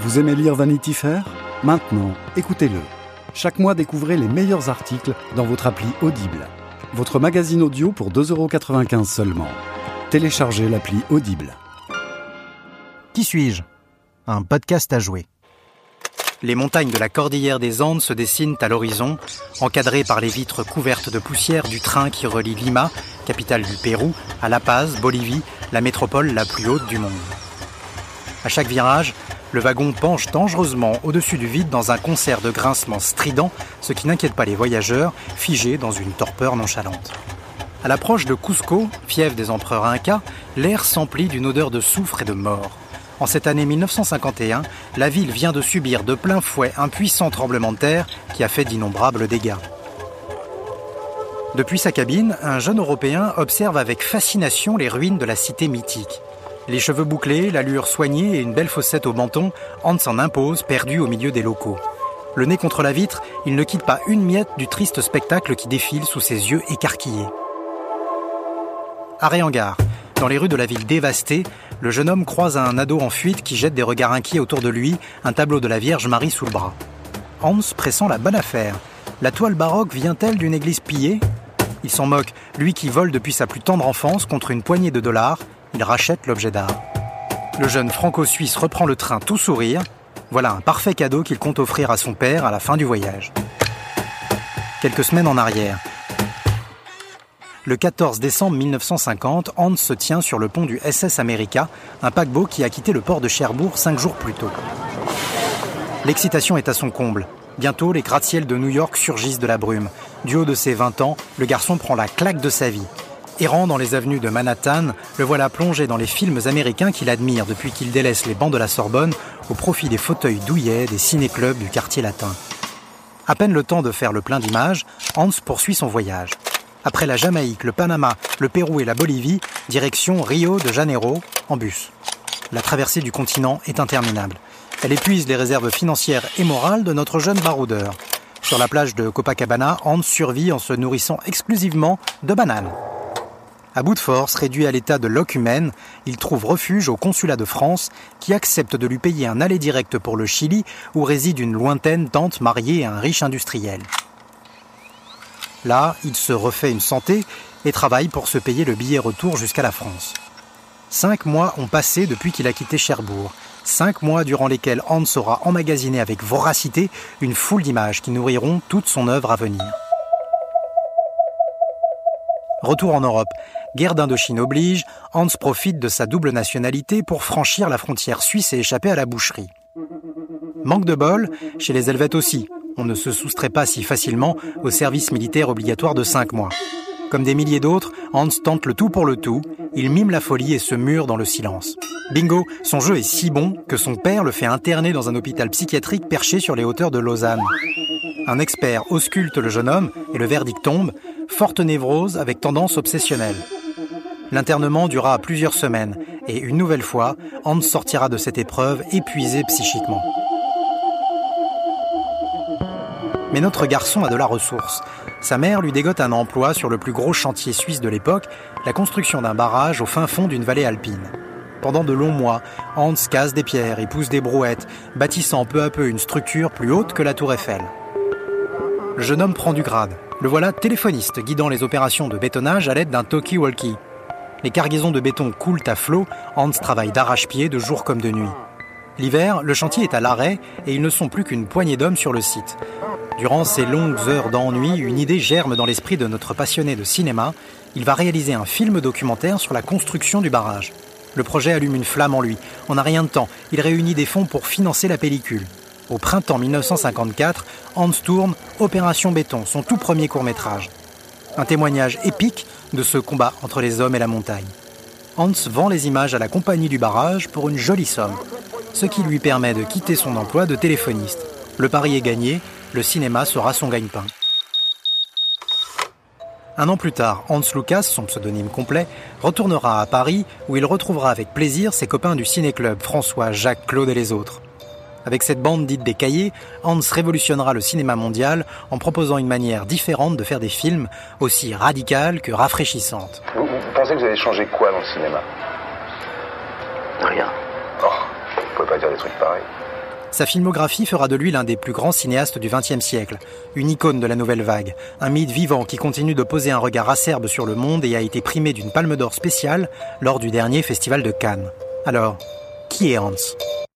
Vous aimez lire Vanity Fair? Maintenant, écoutez-le. Chaque mois, découvrez les meilleurs articles dans votre appli Audible. Votre magazine audio pour 2,95€ seulement. Téléchargez l'appli Audible. Qui suis-je? Un podcast à jouer. Les montagnes de la cordillère des Andes se dessinent à l'horizon, encadrées par les vitres couvertes de poussière du train qui relie Lima, capitale du Pérou, à La Paz, Bolivie, la métropole la plus haute du monde. À chaque virage, le wagon penche dangereusement au-dessus du vide dans un concert de grincements stridents, ce qui n'inquiète pas les voyageurs, figés dans une torpeur nonchalante. À l'approche de Cusco, fief des empereurs incas, l'air s'emplit d'une odeur de soufre et de mort. En cette année 1951, la ville vient de subir de plein fouet un puissant tremblement de terre qui a fait d'innombrables dégâts. Depuis sa cabine, un jeune Européen observe avec fascination les ruines de la cité mythique. Les cheveux bouclés, l'allure soignée et une belle fossette au menton, Hans s'en impose, perdu au milieu des locaux. Le nez contre la vitre, il ne quitte pas une miette du triste spectacle qui défile sous ses yeux écarquillés. Arrêt en. Dans les rues de la ville dévastée, le jeune homme croise un ado en fuite qui jette des regards inquiets autour de lui, un tableau de la Vierge Marie sous le bras. Hans pressent la bonne affaire. La toile baroque vient-elle d'une église pillée? Il s'en moque, lui qui vole depuis sa plus tendre enfance contre une poignée de dollars, il rachète l'objet d'art. Le jeune franco-suisse reprend le train tout sourire. Voilà un parfait cadeau qu'il compte offrir à son père à la fin du voyage. Quelques semaines en arrière, le 14 décembre 1950, Hans se tient sur le pont du SS America, un paquebot qui a quitté le port de Cherbourg cinq jours plus tôt. L'excitation est à son comble. Bientôt, les gratte-ciels de New York surgissent de la brume. Du haut de ses 20 ans, le garçon prend la claque de sa vie. Errant dans les avenues de Manhattan, le voilà plongé dans les films américains qu'il admire depuis qu'il délaisse les bancs de la Sorbonne au profit des fauteuils douillets des ciné-clubs du quartier latin. À peine le temps de faire le plein d'images, Hans poursuit son voyage. Après la Jamaïque, le Panama, le Pérou et la Bolivie, direction Rio de Janeiro en bus. La traversée du continent est interminable. Elle épuise les réserves financières et morales de notre jeune baroudeur. Sur la plage de Copacabana, Hans survit en se nourrissant exclusivement de bananes. À bout de force, réduit à l'état de loque humaine, il trouve refuge au consulat de France qui accepte de lui payer un aller direct pour le Chili où réside une lointaine tante mariée à un riche industriel. Là, il se refait une santé et travaille pour se payer le billet retour jusqu'à la France. Cinq mois ont passé depuis qu'il a quitté Cherbourg. Cinq mois durant lesquels Hans aura emmagasiné avec voracité une foule d'images qui nourriront toute son œuvre à venir. Retour en Europe. Guerre d'Indochine oblige, Hans profite de sa double nationalité pour franchir la frontière suisse et échapper à la boucherie. Manque de bol, chez les Helvètes aussi. On ne se soustrait pas si facilement au service militaire obligatoire de 5 mois. Comme des milliers d'autres, Hans tente le tout pour le tout, il mime la folie et se mure dans le silence. Bingo, son jeu est si bon que son père le fait interner dans un hôpital psychiatrique perché sur les hauteurs de Lausanne. Un expert ausculte le jeune homme et le verdict tombe, forte névrose avec tendance obsessionnelle. L'internement durera plusieurs semaines et une nouvelle fois, Hans sortira de cette épreuve épuisé psychiquement. Mais notre garçon a de la ressource. Sa mère lui dégote un emploi sur le plus gros chantier suisse de l'époque, la construction d'un barrage au fin fond d'une vallée alpine. Pendant de longs mois, Hans casse des pierres et pousse des brouettes, bâtissant peu à peu une structure plus haute que la tour Eiffel. Le jeune homme prend du grade. Le voilà téléphoniste, guidant les opérations de bétonnage à l'aide d'un talkie-walkie. Les cargaisons de béton coulent à flot, Hans travaille d'arrache-pied de jour comme de nuit. L'hiver, le chantier est à l'arrêt et ils ne sont plus qu'une poignée d'hommes sur le site. Durant ces longues heures d'ennui, une idée germe dans l'esprit de notre passionné de cinéma. Il va réaliser un film documentaire sur la construction du barrage. Le projet allume une flamme en lui. On n'a rien de temps. Il réunit des fonds pour financer la pellicule. Au printemps 1954, Hans tourne Opération Béton, son tout premier court métrage. Un témoignage épique de ce combat entre les hommes et la montagne. Hans vend les images à la compagnie du barrage pour une jolie somme, ce qui lui permet de quitter son emploi de téléphoniste. Le pari est gagné le cinéma sera son gagne-pain. Un an plus tard, Hans Lucas, son pseudonyme complet, retournera à Paris où il retrouvera avec plaisir ses copains du ciné-club François, Jacques, Claude et les autres. Avec cette bande dite des cahiers, Hans révolutionnera le cinéma mondial en proposant une manière différente de faire des films, aussi radicale que rafraîchissante. Vous, vous pensez que vous allez changer quoi dans le cinéma? Rien. Oh, vous pouvez pas dire des trucs pareils. Sa filmographie fera de lui l'un des plus grands cinéastes du XXe siècle, une icône de la nouvelle vague, un mythe vivant qui continue de poser un regard acerbe sur le monde et a été primé d'une palme d'or spéciale lors du dernier festival de Cannes. Alors, qui est Hans?